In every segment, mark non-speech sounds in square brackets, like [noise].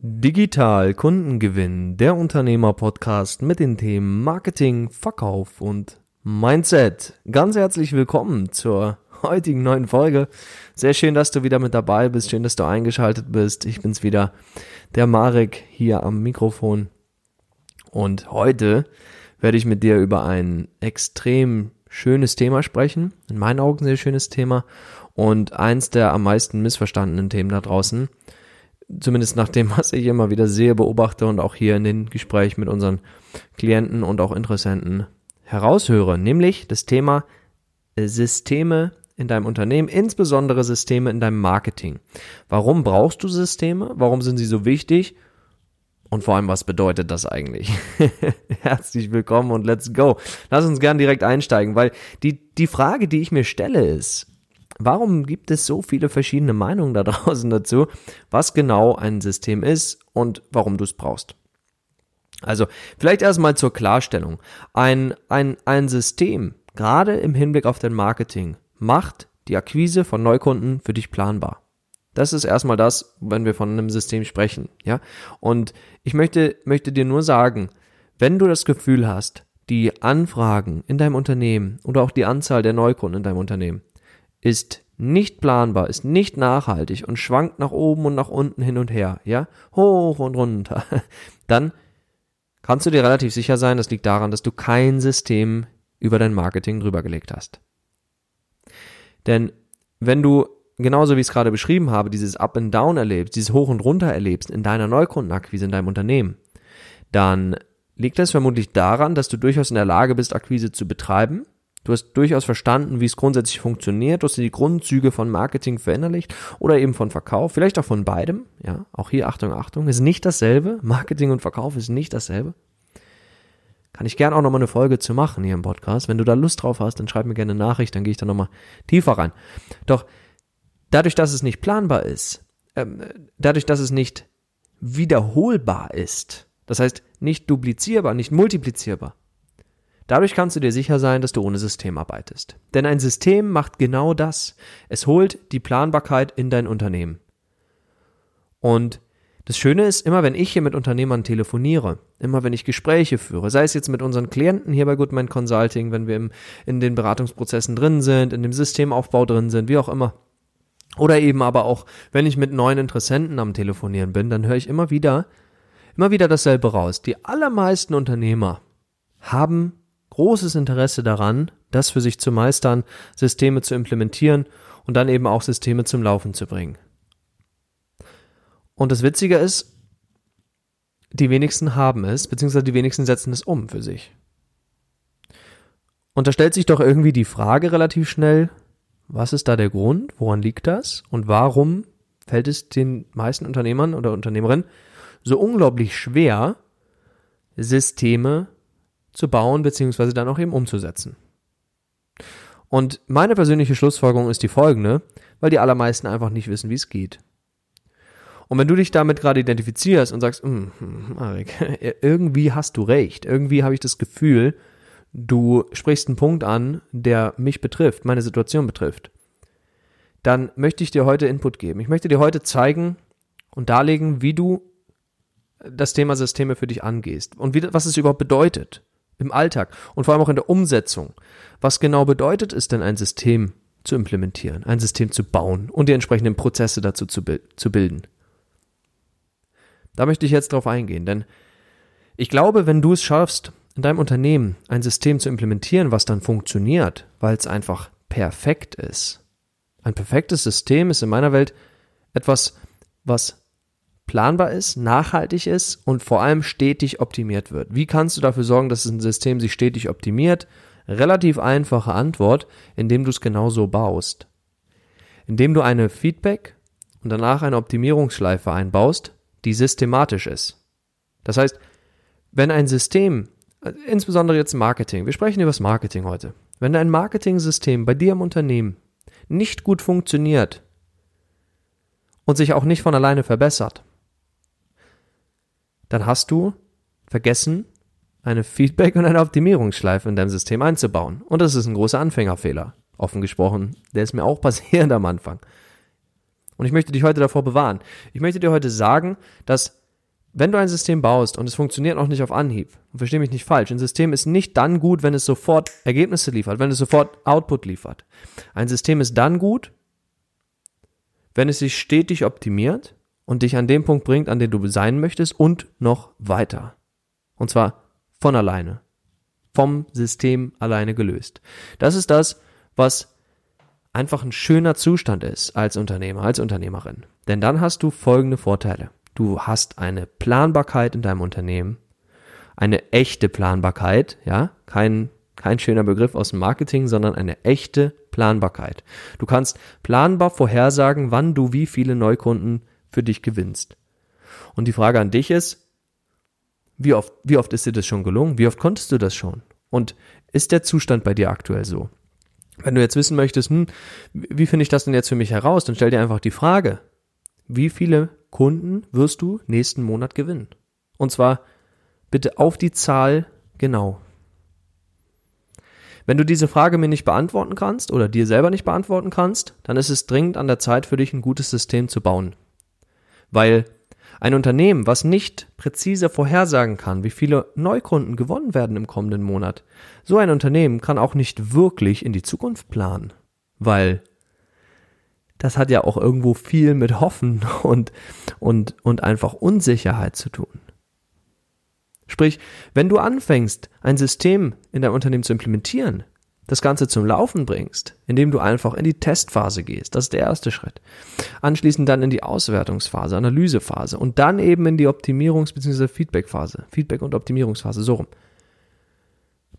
Digital Kundengewinn, der Unternehmer-Podcast mit den Themen Marketing, Verkauf und Mindset. Ganz herzlich willkommen zur heutigen neuen Folge. Sehr schön, dass du wieder mit dabei bist. Schön, dass du eingeschaltet bist. Ich bin's wieder, der Marek hier am Mikrofon. Und heute werde ich mit dir über ein extrem schönes Thema sprechen. In meinen Augen sehr schönes Thema und eins der am meisten missverstandenen Themen da draußen zumindest nach dem, was ich immer wieder sehe, beobachte und auch hier in den Gesprächen mit unseren Klienten und auch Interessenten heraushöre, nämlich das Thema Systeme in deinem Unternehmen, insbesondere Systeme in deinem Marketing. Warum brauchst du Systeme? Warum sind sie so wichtig? Und vor allem, was bedeutet das eigentlich? [laughs] Herzlich willkommen und let's go. Lass uns gern direkt einsteigen, weil die, die Frage, die ich mir stelle, ist, Warum gibt es so viele verschiedene Meinungen da [laughs] draußen dazu, was genau ein System ist und warum du es brauchst? Also vielleicht erstmal zur Klarstellung. Ein, ein, ein System, gerade im Hinblick auf dein Marketing, macht die Akquise von Neukunden für dich planbar. Das ist erstmal das, wenn wir von einem System sprechen, ja. Und ich möchte, möchte dir nur sagen, wenn du das Gefühl hast, die Anfragen in deinem Unternehmen oder auch die Anzahl der Neukunden in deinem Unternehmen ist nicht planbar, ist nicht nachhaltig und schwankt nach oben und nach unten hin und her, ja, hoch und runter, [laughs] dann kannst du dir relativ sicher sein, das liegt daran, dass du kein System über dein Marketing drüber gelegt hast. Denn wenn du genauso wie ich es gerade beschrieben habe, dieses Up and Down erlebst, dieses Hoch und Runter erlebst in deiner Neukundenakquise in deinem Unternehmen, dann liegt das vermutlich daran, dass du durchaus in der Lage bist, Akquise zu betreiben, Du hast durchaus verstanden, wie es grundsätzlich funktioniert. Du hast dir die Grundzüge von Marketing verinnerlicht oder eben von Verkauf, vielleicht auch von beidem. Ja, auch hier Achtung, Achtung, ist nicht dasselbe. [laughs] Marketing und Verkauf ist nicht dasselbe. Kann ich gerne auch nochmal eine Folge zu machen hier im Podcast. Wenn du da Lust drauf hast, dann schreib mir gerne eine Nachricht, dann gehe ich da nochmal tiefer rein. Doch dadurch, dass es nicht planbar ist, ähm, dadurch, dass es nicht wiederholbar ist, das heißt nicht duplizierbar, nicht multiplizierbar, Dadurch kannst du dir sicher sein, dass du ohne System arbeitest. Denn ein System macht genau das. Es holt die Planbarkeit in dein Unternehmen. Und das Schöne ist, immer wenn ich hier mit Unternehmern telefoniere, immer wenn ich Gespräche führe, sei es jetzt mit unseren Klienten hier bei Goodman Consulting, wenn wir im, in den Beratungsprozessen drin sind, in dem Systemaufbau drin sind, wie auch immer, oder eben aber auch, wenn ich mit neuen Interessenten am Telefonieren bin, dann höre ich immer wieder, immer wieder dasselbe raus. Die allermeisten Unternehmer haben großes Interesse daran, das für sich zu meistern, Systeme zu implementieren und dann eben auch Systeme zum Laufen zu bringen. Und das Witzige ist, die wenigsten haben es, beziehungsweise die wenigsten setzen es um für sich. Und da stellt sich doch irgendwie die Frage relativ schnell, was ist da der Grund, woran liegt das und warum fällt es den meisten Unternehmern oder Unternehmerinnen so unglaublich schwer, Systeme zu bauen, beziehungsweise dann auch eben umzusetzen. Und meine persönliche Schlussfolgerung ist die folgende, weil die allermeisten einfach nicht wissen, wie es geht. Und wenn du dich damit gerade identifizierst und sagst, hm, hm, Marek, [laughs] irgendwie hast du recht, irgendwie habe ich das Gefühl, du sprichst einen Punkt an, der mich betrifft, meine Situation betrifft, dann möchte ich dir heute Input geben. Ich möchte dir heute zeigen und darlegen, wie du das Thema Systeme für dich angehst und wie, was es überhaupt bedeutet im Alltag und vor allem auch in der Umsetzung. Was genau bedeutet es denn, ein System zu implementieren, ein System zu bauen und die entsprechenden Prozesse dazu zu, zu bilden? Da möchte ich jetzt drauf eingehen, denn ich glaube, wenn du es schaffst, in deinem Unternehmen ein System zu implementieren, was dann funktioniert, weil es einfach perfekt ist. Ein perfektes System ist in meiner Welt etwas, was planbar ist, nachhaltig ist und vor allem stetig optimiert wird. Wie kannst du dafür sorgen, dass ein System sich stetig optimiert? Relativ einfache Antwort, indem du es genau so baust. Indem du eine Feedback und danach eine Optimierungsschleife einbaust, die systematisch ist. Das heißt, wenn ein System, insbesondere jetzt Marketing, wir sprechen über das Marketing heute, wenn ein Marketing-System bei dir im Unternehmen nicht gut funktioniert und sich auch nicht von alleine verbessert, dann hast du vergessen, eine Feedback- und eine Optimierungsschleife in deinem System einzubauen. Und das ist ein großer Anfängerfehler. Offen gesprochen, der ist mir auch [laughs] passiert am Anfang. Und ich möchte dich heute davor bewahren. Ich möchte dir heute sagen, dass wenn du ein System baust und es funktioniert noch nicht auf Anhieb, und verstehe mich nicht falsch, ein System ist nicht dann gut, wenn es sofort Ergebnisse liefert, wenn es sofort Output liefert. Ein System ist dann gut, wenn es sich stetig optimiert und dich an den Punkt bringt, an dem du sein möchtest und noch weiter. Und zwar von alleine. Vom System alleine gelöst. Das ist das, was einfach ein schöner Zustand ist als Unternehmer, als Unternehmerin. Denn dann hast du folgende Vorteile. Du hast eine Planbarkeit in deinem Unternehmen, eine echte Planbarkeit, ja, kein, kein schöner Begriff aus dem Marketing, sondern eine echte Planbarkeit. Du kannst planbar vorhersagen, wann du wie viele Neukunden für dich gewinnst. Und die Frage an dich ist, wie oft, wie oft ist dir das schon gelungen? Wie oft konntest du das schon? Und ist der Zustand bei dir aktuell so? Wenn du jetzt wissen möchtest, hm, wie finde ich das denn jetzt für mich heraus, dann stell dir einfach die Frage, wie viele Kunden wirst du nächsten Monat gewinnen? Und zwar bitte auf die Zahl genau. Wenn du diese Frage mir nicht beantworten kannst oder dir selber nicht beantworten kannst, dann ist es dringend an der Zeit für dich ein gutes System zu bauen. Weil ein Unternehmen, was nicht präzise vorhersagen kann, wie viele Neukunden gewonnen werden im kommenden Monat, so ein Unternehmen kann auch nicht wirklich in die Zukunft planen. Weil das hat ja auch irgendwo viel mit Hoffen [laughs] und, und, und einfach Unsicherheit zu tun. Sprich, wenn du anfängst, ein System in deinem Unternehmen zu implementieren, das Ganze zum Laufen bringst, indem du einfach in die Testphase gehst, das ist der erste Schritt. Anschließend dann in die Auswertungsphase, Analysephase und dann eben in die Optimierungs- bzw. Feedbackphase, Feedback- und Optimierungsphase, so rum.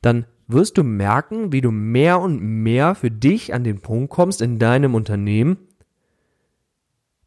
Dann wirst du merken, wie du mehr und mehr für dich an den Punkt kommst in deinem Unternehmen,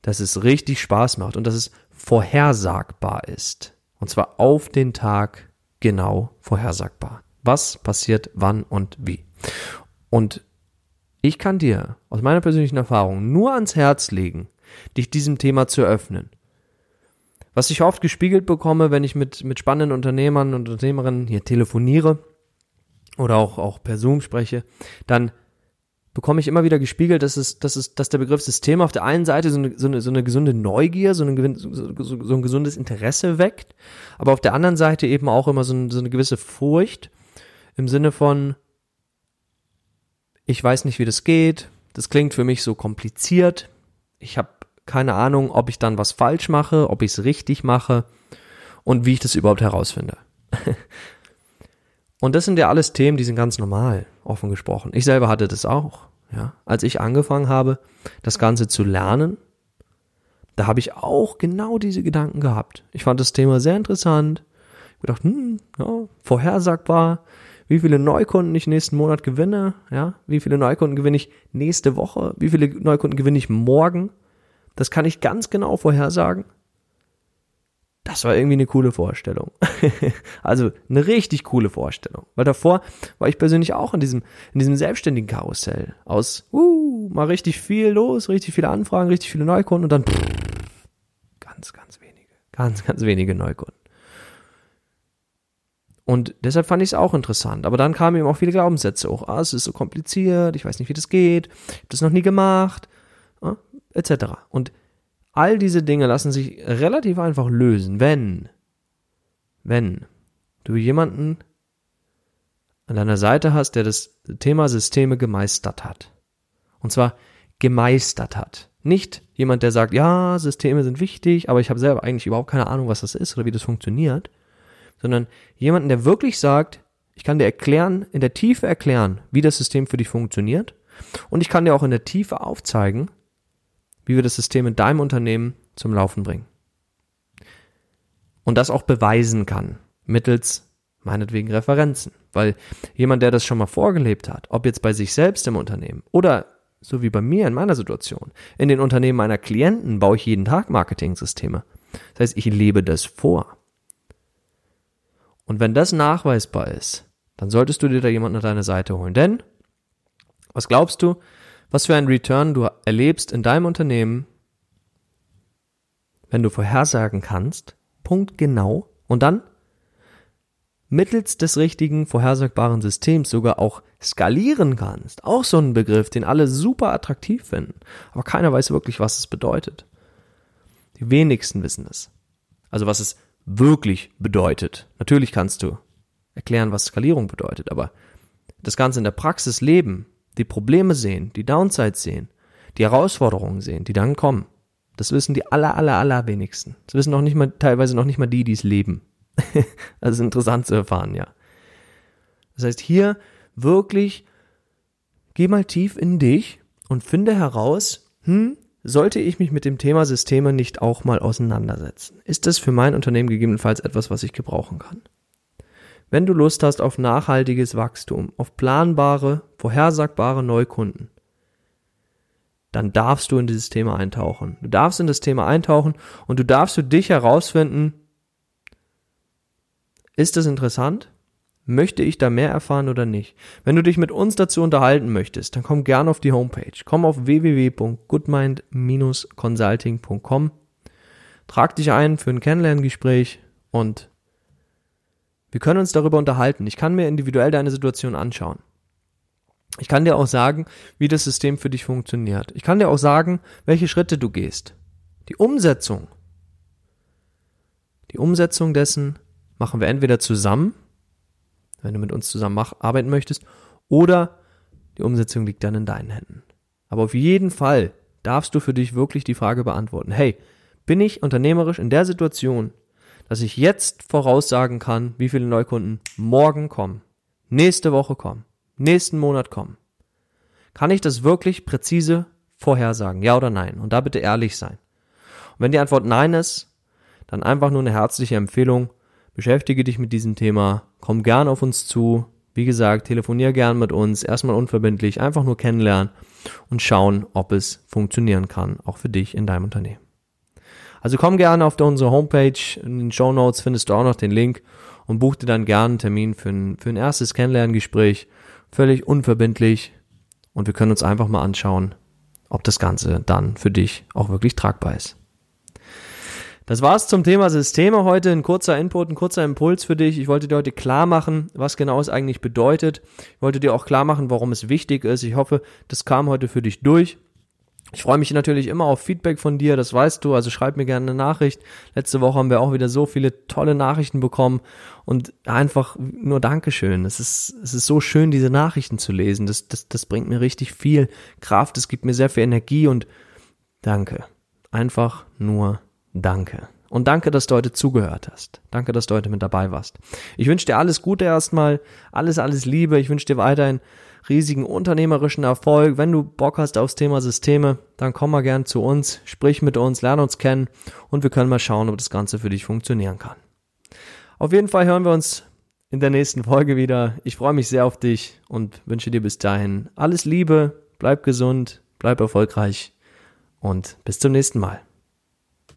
dass es richtig Spaß macht und dass es vorhersagbar ist. Und zwar auf den Tag genau vorhersagbar. Was passiert wann und wie. Und ich kann dir aus meiner persönlichen Erfahrung nur ans Herz legen, dich diesem Thema zu öffnen. Was ich oft gespiegelt bekomme, wenn ich mit, mit spannenden Unternehmern und Unternehmerinnen hier telefoniere oder auch, auch per Zoom spreche, dann bekomme ich immer wieder gespiegelt, dass es, dass es, dass der Begriff System auf der einen Seite so eine, so eine, so eine gesunde Neugier, so, eine, so, so, ein gesundes Interesse weckt, aber auf der anderen Seite eben auch immer so, ein, so eine gewisse Furcht im Sinne von, ich weiß nicht, wie das geht, das klingt für mich so kompliziert, ich habe keine Ahnung, ob ich dann was falsch mache, ob ich es richtig mache und wie ich das überhaupt herausfinde. [laughs] Und das sind ja alles Themen, die sind ganz normal, offen gesprochen. Ich selber hatte das auch. Ja, als ich angefangen habe, das Ganze zu lernen, da habe ich auch genau diese Gedanken gehabt. Ich fand das Thema sehr interessant. Ich gedacht, hm, ja, vorhersagbar, wie viele Neukunden ich nächsten Monat gewinne, ja, wie viele Neukunden gewinne ich nächste Woche, wie viele Neukunden gewinne ich morgen. Das kann ich ganz genau vorhersagen das war irgendwie eine coole Vorstellung. [laughs] also eine richtig coole Vorstellung. Weil davor war ich persönlich auch in diesem, in diesem selbstständigen Karussell. Aus, uh, mal richtig viel los, richtig viele Anfragen, richtig viele Neukunden und dann pff, ganz, ganz wenige, ganz, ganz wenige Neukunden. Und deshalb fand ich es auch interessant. Aber dann kamen eben auch viele Glaubenssätze hoch. Ah, es ist so kompliziert, ich weiß nicht, wie das geht, ich habe das noch nie gemacht, äh, etc. Und All diese Dinge lassen sich relativ einfach lösen, wenn, wenn du jemanden an deiner Seite hast, der das Thema Systeme gemeistert hat. Und zwar gemeistert hat. Nicht jemand, der sagt, ja, Systeme sind wichtig, aber ich habe selber eigentlich überhaupt keine Ahnung, was das ist oder wie das funktioniert, sondern jemanden, der wirklich sagt, ich kann dir erklären, in der Tiefe erklären, wie das System für dich funktioniert und ich kann dir auch in der Tiefe aufzeigen, wie wir das System in deinem Unternehmen zum Laufen bringen. Und das auch beweisen kann, mittels meinetwegen Referenzen. Weil jemand, der das schon mal vorgelebt hat, ob jetzt bei sich selbst im Unternehmen oder so wie bei mir in meiner Situation, in den Unternehmen meiner Klienten baue ich jeden Tag Marketing-Systeme. Das heißt, ich lebe das vor. Und wenn das nachweisbar ist, dann solltest du dir da jemanden an deine Seite holen. Denn, was glaubst du, was für einen Return du erlebst in deinem Unternehmen, wenn du vorhersagen kannst, punktgenau, und dann mittels des richtigen vorhersagbaren Systems sogar auch skalieren kannst. Auch so ein Begriff, den alle super attraktiv finden, aber keiner weiß wirklich, was es bedeutet. Die wenigsten wissen es. Also was es wirklich bedeutet. Natürlich kannst du erklären, was Skalierung bedeutet, aber das Ganze in der Praxis leben, die Probleme sehen, die Downsides sehen, die Herausforderungen sehen, die dann kommen. Das wissen die aller, aller, aller wenigsten. Das wissen noch nicht mal, teilweise noch nicht mal die, die es leben. [laughs] das ist interessant zu erfahren, ja. Das heißt, hier wirklich, geh mal tief in dich und finde heraus, hm, sollte ich mich mit dem Thema Systeme nicht auch mal auseinandersetzen? Ist das für mein Unternehmen gegebenenfalls etwas, was ich gebrauchen kann? Wenn du Lust hast auf nachhaltiges Wachstum, auf planbare, vorhersagbare Neukunden, dann darfst du in dieses Thema eintauchen. Du darfst in das Thema eintauchen und du darfst für dich herausfinden, ist das interessant? Möchte ich da mehr erfahren oder nicht? Wenn du dich mit uns dazu unterhalten möchtest, dann komm gerne auf die Homepage. Komm auf www.goodmind-consulting.com, trag dich ein für ein Kennenlerngespräch und wir können uns darüber unterhalten. Ich kann mir individuell deine Situation anschauen. Ich kann dir auch sagen, wie das System für dich funktioniert. Ich kann dir auch sagen, welche Schritte du gehst. Die Umsetzung. Die Umsetzung dessen machen wir entweder zusammen, wenn du mit uns zusammen mach, arbeiten möchtest, oder die Umsetzung liegt dann in deinen Händen. Aber auf jeden Fall darfst du für dich wirklich die Frage beantworten. Hey, bin ich unternehmerisch in der Situation, dass ich jetzt voraussagen kann, wie viele Neukunden morgen kommen, nächste Woche kommen, nächsten Monat kommen. Kann ich das wirklich präzise vorhersagen, ja oder nein? Und da bitte ehrlich sein. Und wenn die Antwort nein ist, dann einfach nur eine herzliche Empfehlung, beschäftige dich mit diesem Thema, komm gern auf uns zu, wie gesagt, telefonier gern mit uns, erstmal unverbindlich, einfach nur kennenlernen und schauen, ob es funktionieren kann, auch für dich in deinem Unternehmen. Also komm gerne auf unsere Homepage, in den Show Notes findest du auch noch den Link und buch dir dann gerne einen Termin für ein, für ein erstes Kennenlerngespräch, völlig unverbindlich. Und wir können uns einfach mal anschauen, ob das Ganze dann für dich auch wirklich tragbar ist. Das war's zum Thema Systeme heute. Ein kurzer Input, ein kurzer Impuls für dich. Ich wollte dir heute klar machen, was genau es eigentlich bedeutet. Ich wollte dir auch klar machen, warum es wichtig ist. Ich hoffe, das kam heute für dich durch. Ich freue mich natürlich immer auf Feedback von dir, das weißt du, also schreib mir gerne eine Nachricht. Letzte Woche haben wir auch wieder so viele tolle Nachrichten bekommen und einfach nur Dankeschön. Es ist, es ist so schön, diese Nachrichten zu lesen. Das, das, das bringt mir richtig viel Kraft, es gibt mir sehr viel Energie und danke. Einfach nur danke. Und danke, dass du heute zugehört hast. Danke, dass du heute mit dabei warst. Ich wünsche dir alles Gute erstmal, alles, alles Liebe. Ich wünsche dir weiterhin riesigen unternehmerischen Erfolg. Wenn du Bock hast aufs Thema Systeme, dann komm mal gern zu uns, sprich mit uns, lerne uns kennen und wir können mal schauen, ob das Ganze für dich funktionieren kann. Auf jeden Fall hören wir uns in der nächsten Folge wieder. Ich freue mich sehr auf dich und wünsche dir bis dahin alles Liebe, bleib gesund, bleib erfolgreich und bis zum nächsten Mal.